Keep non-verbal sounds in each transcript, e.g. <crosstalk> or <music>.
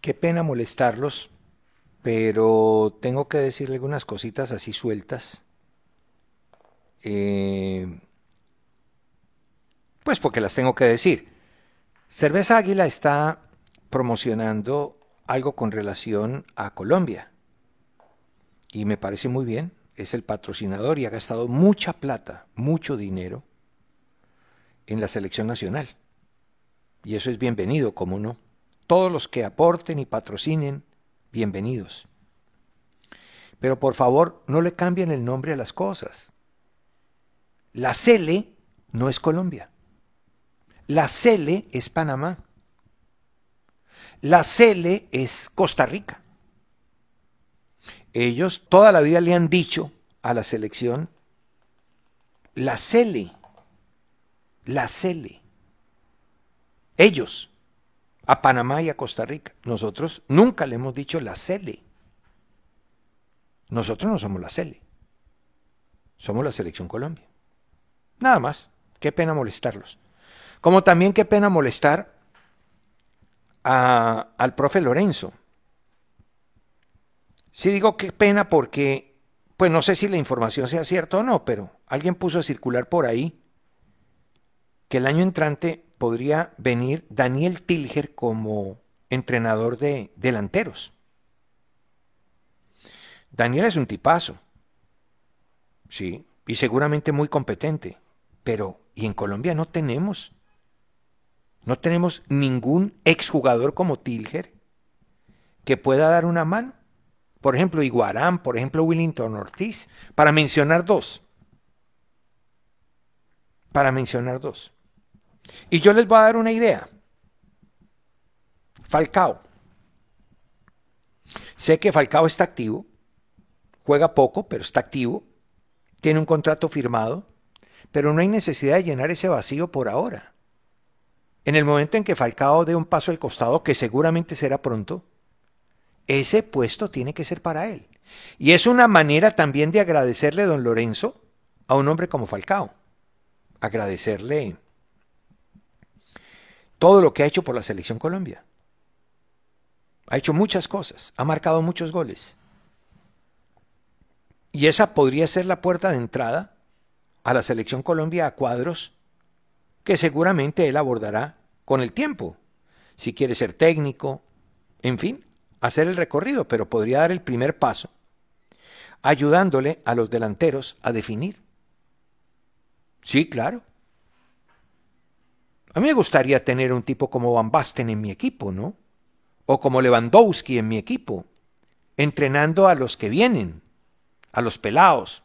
Qué pena molestarlos, pero tengo que decirle algunas cositas así sueltas. Eh, pues porque las tengo que decir. Cerveza Águila está promocionando algo con relación a Colombia. Y me parece muy bien. Es el patrocinador y ha gastado mucha plata, mucho dinero en la selección nacional. Y eso es bienvenido, como no. Todos los que aporten y patrocinen, bienvenidos. Pero por favor, no le cambien el nombre a las cosas. La Cele no es Colombia. La Cele es Panamá. La Cele es Costa Rica. Ellos toda la vida le han dicho a la selección, la Cele, la Cele. Ellos, a Panamá y a Costa Rica. Nosotros nunca le hemos dicho la Cele. Nosotros no somos la Cele. Somos la Selección Colombia. Nada más. Qué pena molestarlos. Como también qué pena molestar a, al profe Lorenzo. Sí digo qué pena porque, pues no sé si la información sea cierta o no, pero alguien puso a circular por ahí que el año entrante podría venir Daniel Tilger como entrenador de delanteros. Daniel es un tipazo, sí, y seguramente muy competente, pero ¿y en Colombia no tenemos? No tenemos ningún exjugador como Tilger que pueda dar una mano. Por ejemplo, Iguarán, por ejemplo, Willington Ortiz, para mencionar dos. Para mencionar dos. Y yo les voy a dar una idea. Falcao. Sé que Falcao está activo, juega poco, pero está activo, tiene un contrato firmado, pero no hay necesidad de llenar ese vacío por ahora. En el momento en que Falcao dé un paso al costado, que seguramente será pronto, ese puesto tiene que ser para él. Y es una manera también de agradecerle, don Lorenzo, a un hombre como Falcao. Agradecerle todo lo que ha hecho por la selección Colombia. Ha hecho muchas cosas, ha marcado muchos goles. Y esa podría ser la puerta de entrada a la selección Colombia a cuadros que seguramente él abordará con el tiempo. Si quiere ser técnico, en fin, hacer el recorrido, pero podría dar el primer paso, ayudándole a los delanteros a definir. Sí, claro. A mí me gustaría tener un tipo como Van Basten en mi equipo, ¿no? O como Lewandowski en mi equipo, entrenando a los que vienen, a los pelados,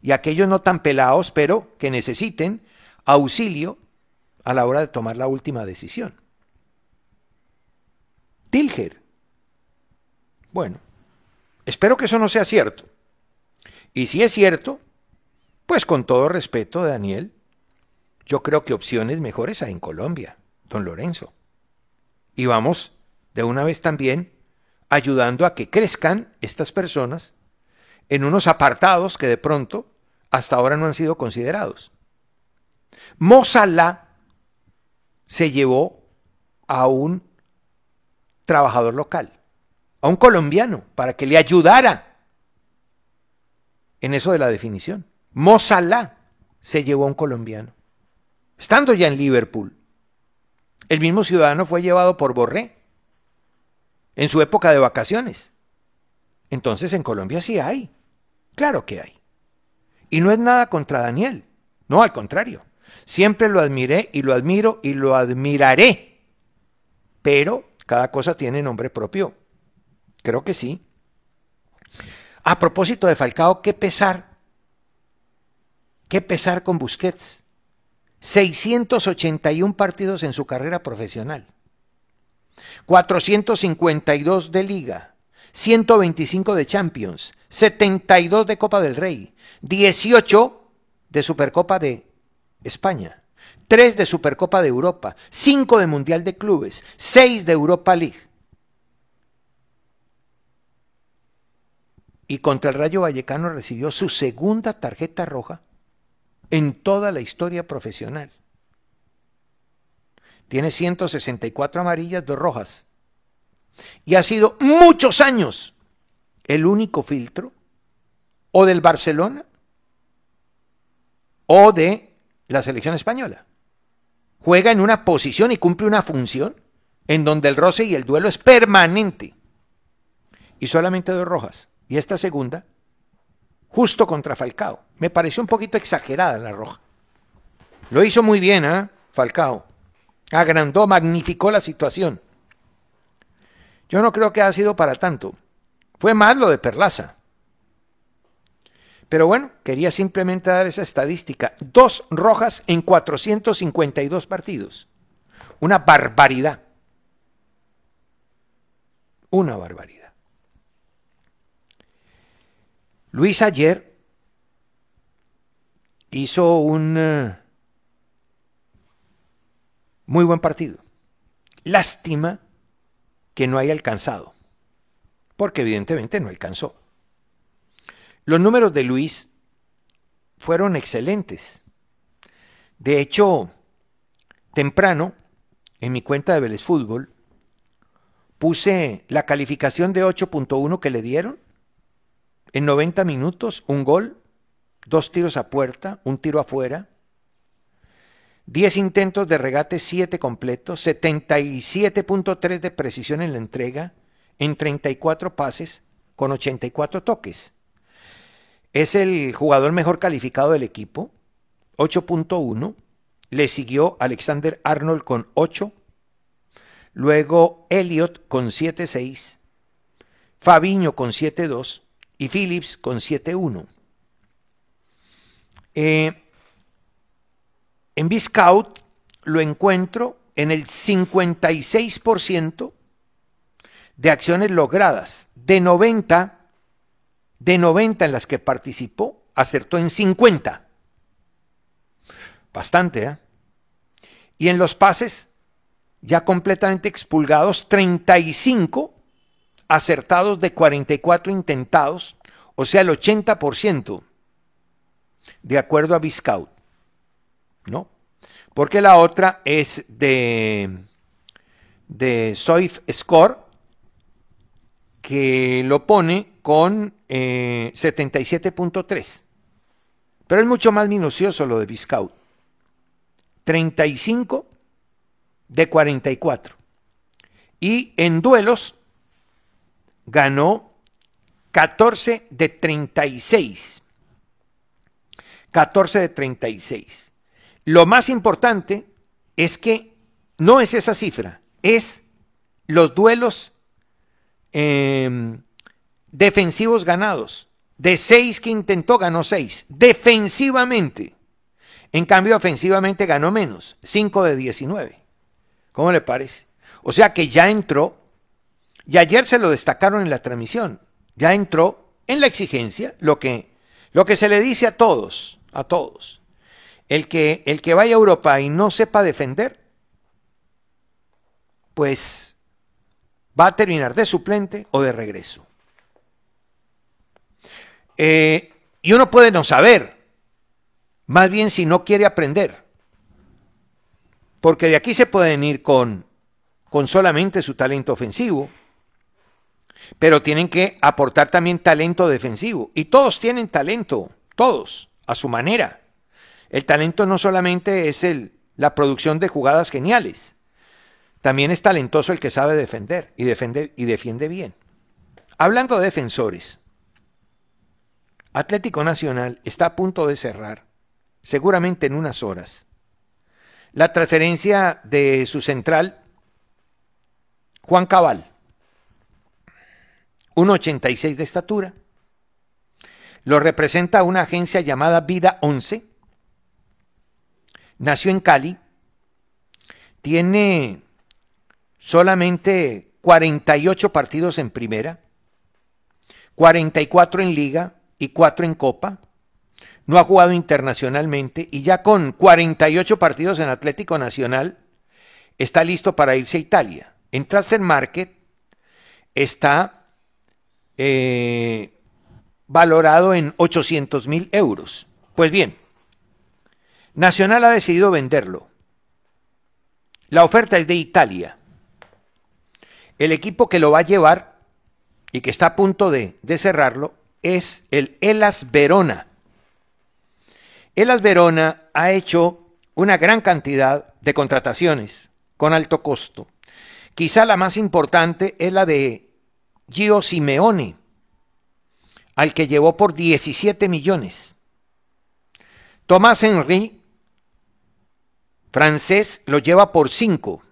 y aquellos no tan pelados, pero que necesiten auxilio a la hora de tomar la última decisión. Tilger. Bueno, espero que eso no sea cierto. Y si es cierto, pues con todo respeto, Daniel, yo creo que opciones mejores hay en Colombia, don Lorenzo. Y vamos de una vez también ayudando a que crezcan estas personas en unos apartados que de pronto hasta ahora no han sido considerados. Mozala se llevó a un trabajador local, a un colombiano, para que le ayudara en eso de la definición. Mo Salah se llevó a un colombiano. Estando ya en Liverpool, el mismo ciudadano fue llevado por Borré en su época de vacaciones. Entonces en Colombia sí hay. Claro que hay. Y no es nada contra Daniel. No, al contrario. Siempre lo admiré y lo admiro y lo admiraré. Pero cada cosa tiene nombre propio. Creo que sí. A propósito de Falcao, qué pesar. Qué pesar con Busquets. 681 partidos en su carrera profesional. 452 de liga. 125 de Champions. 72 de Copa del Rey. 18 de Supercopa de España. 3 de Supercopa de Europa. 5 de Mundial de Clubes. 6 de Europa League. y contra el Rayo Vallecano recibió su segunda tarjeta roja en toda la historia profesional. Tiene 164 amarillas, dos rojas. Y ha sido muchos años el único filtro o del Barcelona o de la selección española. Juega en una posición y cumple una función en donde el roce y el duelo es permanente. Y solamente dos rojas. Y esta segunda, justo contra Falcao. Me pareció un poquito exagerada la roja. Lo hizo muy bien, ¿eh? Falcao. Agrandó, magnificó la situación. Yo no creo que haya sido para tanto. Fue más lo de Perlaza. Pero bueno, quería simplemente dar esa estadística. Dos rojas en 452 partidos. Una barbaridad. Una barbaridad. Luis ayer hizo un eh, muy buen partido. Lástima que no haya alcanzado, porque evidentemente no alcanzó. Los números de Luis fueron excelentes. De hecho, temprano, en mi cuenta de Vélez Fútbol, puse la calificación de 8.1 que le dieron en 90 minutos, un gol, dos tiros a puerta, un tiro afuera, 10 intentos de regate, 7 completos, 77.3 de precisión en la entrega, en 34 pases, con 84 toques. Es el jugador mejor calificado del equipo, 8.1. Le siguió Alexander Arnold con 8. Luego Elliot con 7.6. Fabiño con 7.2 y Philips con 7.1. Eh, en Biscout lo encuentro en el 56% de acciones logradas. De 90, de 90 en las que participó, acertó en 50. Bastante, ¿eh? Y en los pases, ya completamente expulgados, 35 acertados de 44 intentados, o sea, el 80%, de acuerdo a Biscout. ¿No? Porque la otra es de, de Soif Score, que lo pone con 77.3. Eh, Pero es mucho más minucioso lo de Biscout. 35 de 44. Y en duelos ganó 14 de 36. 14 de 36. Lo más importante es que no es esa cifra, es los duelos em, defensivos ganados. De 6 que intentó, ganó 6. Defensivamente. En cambio, ofensivamente ganó menos. 5 de 19. ¿Cómo le parece? O sea que ya entró y ayer se lo destacaron en la transmisión. Ya entró en la exigencia lo que, lo que se le dice a todos, a todos. El que, el que vaya a Europa y no sepa defender, pues va a terminar de suplente o de regreso. Eh, y uno puede no saber, más bien si no quiere aprender. Porque de aquí se pueden ir con, con solamente su talento ofensivo, pero tienen que aportar también talento defensivo. Y todos tienen talento, todos, a su manera. El talento no solamente es el, la producción de jugadas geniales, también es talentoso el que sabe defender y, y defiende bien. Hablando de defensores, Atlético Nacional está a punto de cerrar, seguramente en unas horas, la transferencia de su central, Juan Cabal, 1,86 de estatura. Lo representa una agencia llamada Vida 11. Nació en Cali. Tiene solamente 48 partidos en primera, 44 en liga y 4 en copa. No ha jugado internacionalmente y ya con 48 partidos en Atlético Nacional está listo para irse a Italia. En Transfer Market está eh, valorado en 800 mil euros. Pues bien, Nacional ha decidido venderlo. La oferta es de Italia. El equipo que lo va a llevar y que está a punto de, de cerrarlo es el Elas Verona. Elas Verona ha hecho una gran cantidad de contrataciones con alto costo. Quizá la más importante es la de Gio Simeone, al que llevó por 17 millones. Tomás Henry, francés, lo lleva por 5.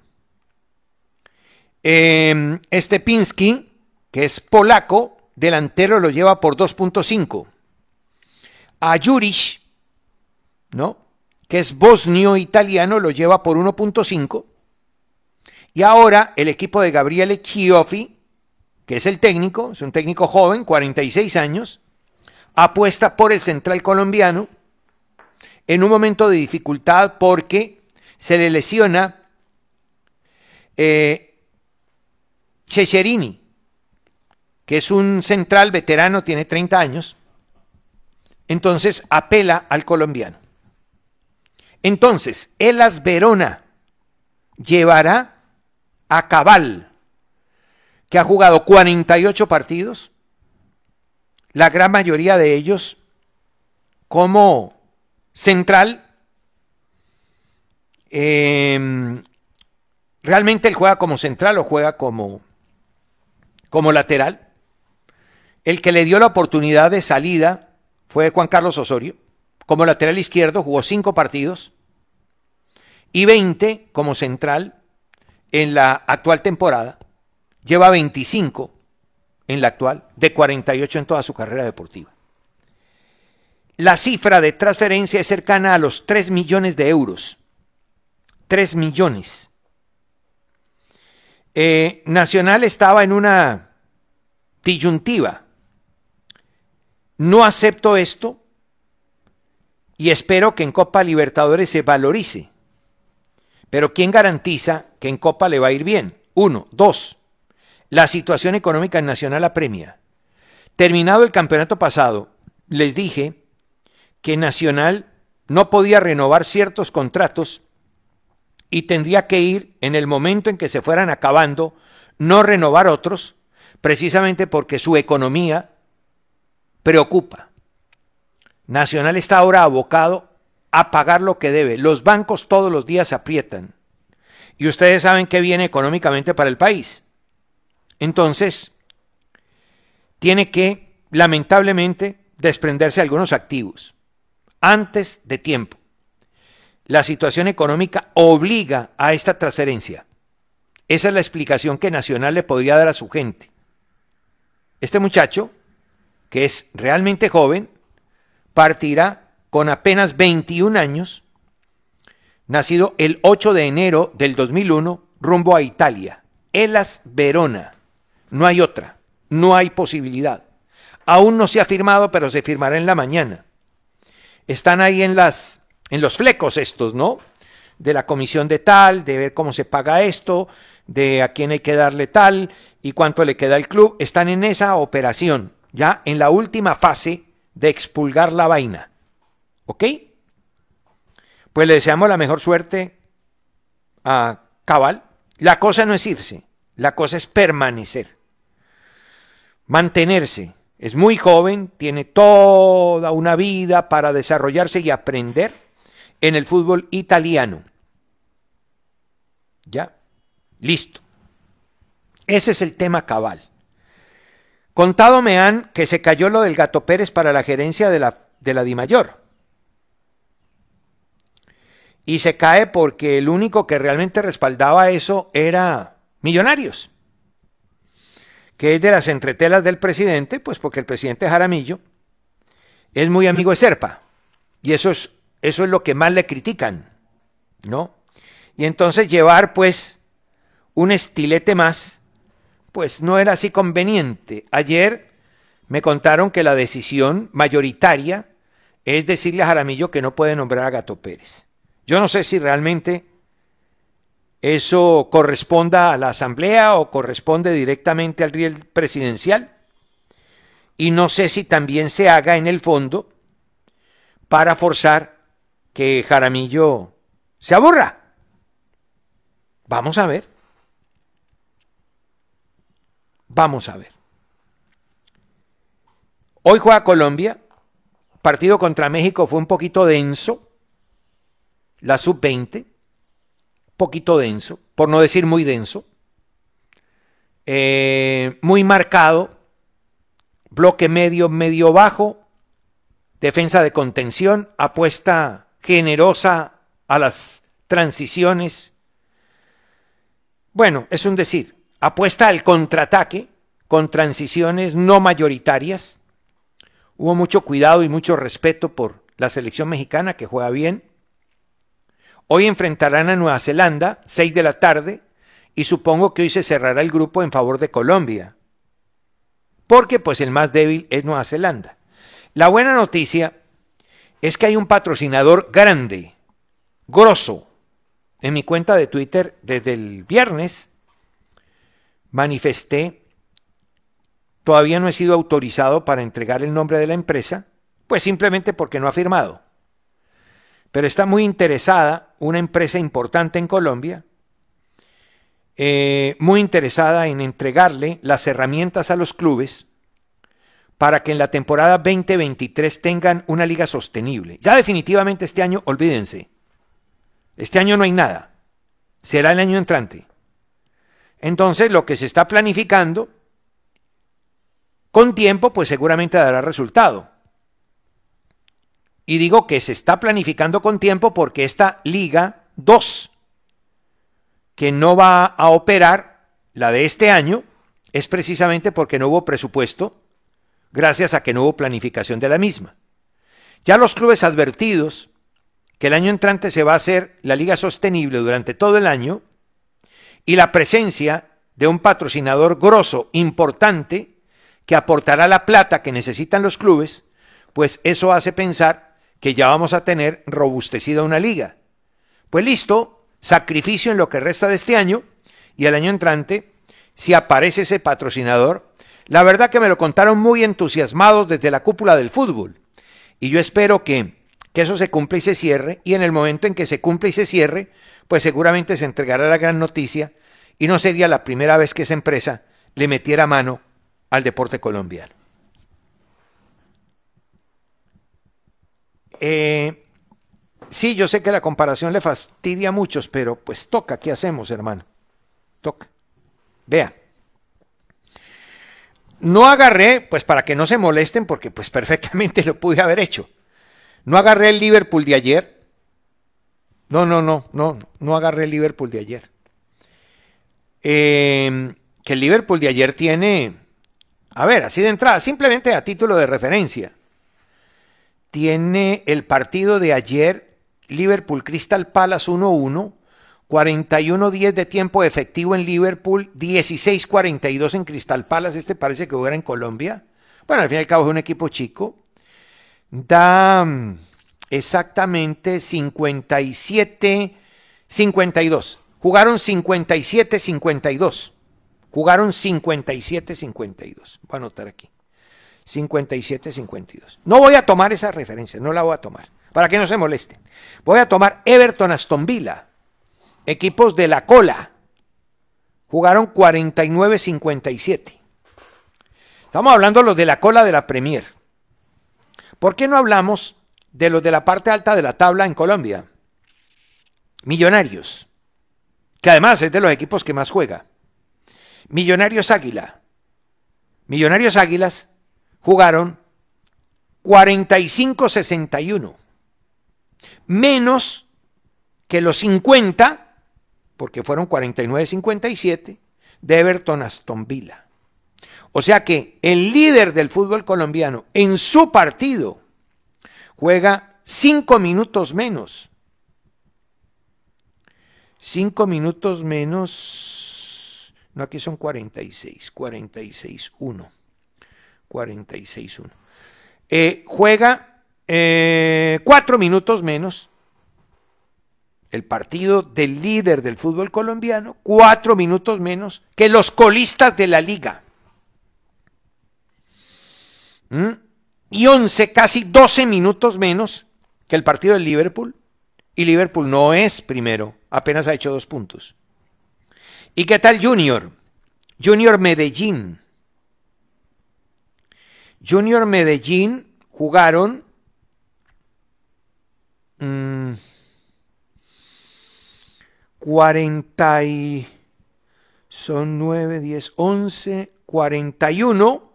Eh, Stepinski, que es polaco, delantero, lo lleva por 2.5. A Juric, ¿no? que es bosnio-italiano, lo lleva por 1.5. Y ahora el equipo de Gabriele Chioffi, que es el técnico, es un técnico joven, 46 años, apuesta por el central colombiano en un momento de dificultad porque se le lesiona eh, Cecherini, que es un central veterano, tiene 30 años, entonces apela al colombiano. Entonces, Elas Verona llevará a Cabal, que ha jugado 48 partidos, la gran mayoría de ellos como central. Eh, realmente él juega como central o juega como, como lateral. El que le dio la oportunidad de salida fue Juan Carlos Osorio. Como lateral izquierdo jugó cinco partidos y 20 como central en la actual temporada. Lleva 25 en la actual, de 48 en toda su carrera deportiva. La cifra de transferencia es cercana a los 3 millones de euros. 3 millones. Eh, Nacional estaba en una disyuntiva. No acepto esto y espero que en Copa Libertadores se valorice. Pero ¿quién garantiza que en Copa le va a ir bien? Uno. Dos. La situación económica Nacional apremia. Terminado el campeonato pasado, les dije que Nacional no podía renovar ciertos contratos y tendría que ir en el momento en que se fueran acabando, no renovar otros, precisamente porque su economía preocupa. Nacional está ahora abocado a pagar lo que debe. Los bancos todos los días aprietan. Y ustedes saben qué viene económicamente para el país. Entonces, tiene que, lamentablemente, desprenderse de algunos activos antes de tiempo. La situación económica obliga a esta transferencia. Esa es la explicación que Nacional le podría dar a su gente. Este muchacho, que es realmente joven, partirá con apenas 21 años, nacido el 8 de enero del 2001, rumbo a Italia. Elas Verona. No hay otra, no hay posibilidad. Aún no se ha firmado, pero se firmará en la mañana. Están ahí en las en los flecos estos, ¿no? De la comisión de tal, de ver cómo se paga esto, de a quién hay que darle tal y cuánto le queda al club. Están en esa operación, ya en la última fase de expulgar la vaina. ¿Ok? Pues le deseamos la mejor suerte a Cabal. La cosa no es irse, la cosa es permanecer. Mantenerse. Es muy joven, tiene toda una vida para desarrollarse y aprender en el fútbol italiano. ¿Ya? Listo. Ese es el tema cabal. Contado me han que se cayó lo del Gato Pérez para la gerencia de la, de la Dimayor. Y se cae porque el único que realmente respaldaba eso era Millonarios que es de las entretelas del presidente, pues porque el presidente Jaramillo es muy amigo de Serpa. Y eso es, eso es lo que más le critican, ¿no? Y entonces llevar, pues, un estilete más, pues no era así conveniente. Ayer me contaron que la decisión mayoritaria es decirle a Jaramillo que no puede nombrar a Gato Pérez. Yo no sé si realmente eso corresponda a la Asamblea o corresponde directamente al riel presidencial. Y no sé si también se haga en el fondo para forzar que Jaramillo se aburra. Vamos a ver. Vamos a ver. Hoy juega Colombia. Partido contra México fue un poquito denso. La sub-20 poquito denso, por no decir muy denso, eh, muy marcado, bloque medio, medio bajo, defensa de contención, apuesta generosa a las transiciones. Bueno, es un decir, apuesta al contraataque con transiciones no mayoritarias. Hubo mucho cuidado y mucho respeto por la selección mexicana que juega bien. Hoy enfrentarán a Nueva Zelanda, 6 de la tarde, y supongo que hoy se cerrará el grupo en favor de Colombia. Porque pues el más débil es Nueva Zelanda. La buena noticia es que hay un patrocinador grande, grosso. En mi cuenta de Twitter desde el viernes manifesté, todavía no he sido autorizado para entregar el nombre de la empresa, pues simplemente porque no ha firmado pero está muy interesada una empresa importante en Colombia, eh, muy interesada en entregarle las herramientas a los clubes para que en la temporada 2023 tengan una liga sostenible. Ya definitivamente este año, olvídense, este año no hay nada, será el año entrante. Entonces lo que se está planificando con tiempo, pues seguramente dará resultado. Y digo que se está planificando con tiempo porque esta Liga 2, que no va a operar, la de este año, es precisamente porque no hubo presupuesto, gracias a que no hubo planificación de la misma. Ya los clubes advertidos que el año entrante se va a hacer la liga sostenible durante todo el año y la presencia de un patrocinador grosso, importante, que aportará la plata que necesitan los clubes, pues eso hace pensar que ya vamos a tener robustecida una liga. Pues listo, sacrificio en lo que resta de este año y el año entrante, si aparece ese patrocinador, la verdad que me lo contaron muy entusiasmados desde la cúpula del fútbol. Y yo espero que, que eso se cumpla y se cierre, y en el momento en que se cumpla y se cierre, pues seguramente se entregará la gran noticia y no sería la primera vez que esa empresa le metiera mano al deporte colombiano. Eh, sí, yo sé que la comparación le fastidia a muchos, pero pues toca, ¿qué hacemos, hermano? Toca. Vea. No agarré, pues para que no se molesten, porque pues <laughs> perfectamente lo pude haber hecho. No agarré el Liverpool de ayer. No, no, no, no, no agarré el Liverpool de ayer. Eh, que el Liverpool de ayer tiene, a ver, así de entrada, simplemente a título de referencia tiene el partido de ayer, Liverpool Crystal Palace 1-1, 41-10 de tiempo efectivo en Liverpool, 16-42 en Crystal Palace, este parece que hubiera en Colombia. Bueno, al fin y al cabo es un equipo chico. Da mm, exactamente 57-52. Jugaron 57-52. Jugaron 57-52. Voy a anotar aquí. 57-52. No voy a tomar esa referencia, no la voy a tomar, para que no se molesten. Voy a tomar Everton Aston Villa, equipos de la cola. Jugaron 49-57. Estamos hablando de los de la cola de la Premier. ¿Por qué no hablamos de los de la parte alta de la tabla en Colombia? Millonarios, que además es de los equipos que más juega. Millonarios Águila. Millonarios Águilas jugaron 45-61. Menos que los 50, porque fueron 49-57, de Everton Aston Villa. O sea que el líder del fútbol colombiano en su partido juega 5 minutos menos. 5 minutos menos. No, aquí son 46. 46-1. 46-1. Eh, juega eh, cuatro minutos menos el partido del líder del fútbol colombiano, cuatro minutos menos que los colistas de la liga. ¿Mm? Y once, casi doce minutos menos que el partido del Liverpool. Y Liverpool no es primero, apenas ha hecho dos puntos. ¿Y qué tal Junior? Junior Medellín. Junior Medellín jugaron mmm, 40 y, son 9, 10, 11, 41,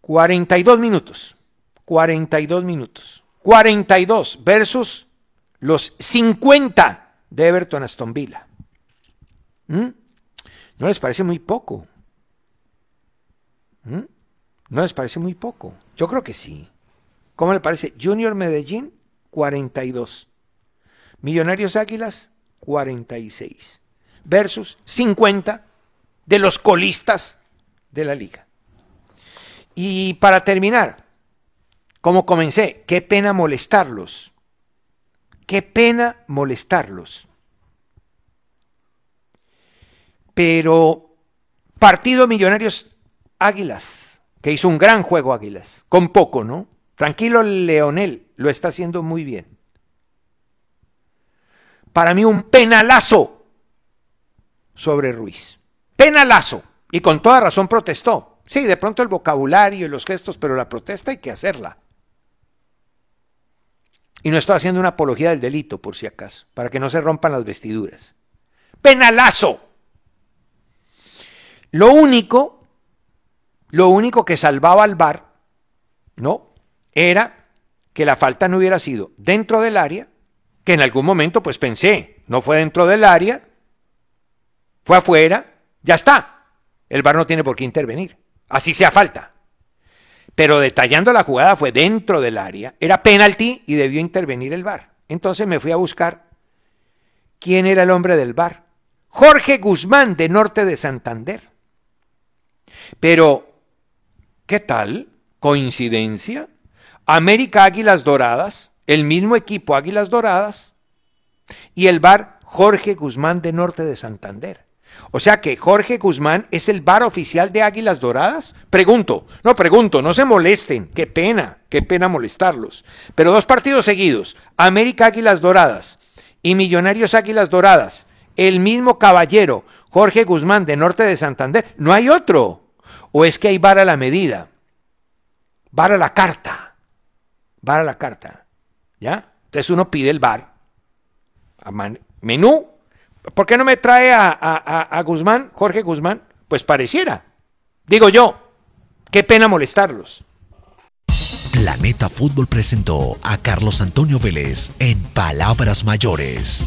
42 minutos. 42 minutos. 42 versus los 50 de Everton Aston Villa. ¿Mm? ¿No les parece muy poco? ¿Mm? ¿No les parece muy poco? Yo creo que sí. ¿Cómo le parece? Junior Medellín, 42. Millonarios Águilas, 46. Versus 50 de los colistas de la liga. Y para terminar, como comencé, qué pena molestarlos. Qué pena molestarlos. Pero partido Millonarios Águilas, que hizo un gran juego Águilas, con poco, ¿no? Tranquilo, Leonel, lo está haciendo muy bien. Para mí un penalazo sobre Ruiz. Penalazo. Y con toda razón protestó. Sí, de pronto el vocabulario y los gestos, pero la protesta hay que hacerla. Y no estoy haciendo una apología del delito, por si acaso, para que no se rompan las vestiduras. Penalazo. Lo único, lo único que salvaba al bar, ¿no? Era que la falta no hubiera sido dentro del área, que en algún momento pues pensé, no fue dentro del área, fue afuera, ya está. El bar no tiene por qué intervenir, así sea falta. Pero detallando la jugada fue dentro del área, era penalti y debió intervenir el bar. Entonces me fui a buscar quién era el hombre del bar. Jorge Guzmán de Norte de Santander. Pero, ¿qué tal? ¿Coincidencia? América Águilas Doradas, el mismo equipo Águilas Doradas, y el bar Jorge Guzmán de Norte de Santander. O sea que Jorge Guzmán es el bar oficial de Águilas Doradas. Pregunto, no pregunto, no se molesten, qué pena, qué pena molestarlos. Pero dos partidos seguidos, América Águilas Doradas y Millonarios Águilas Doradas, el mismo caballero, Jorge Guzmán de Norte de Santander, no hay otro. ¿O es que hay bar a la medida? Bar a la carta. Bar a la carta. ¿Ya? Entonces uno pide el bar. Menú. ¿Por qué no me trae a, a, a Guzmán, Jorge Guzmán? Pues pareciera. Digo yo, qué pena molestarlos. Planeta Fútbol presentó a Carlos Antonio Vélez en Palabras Mayores.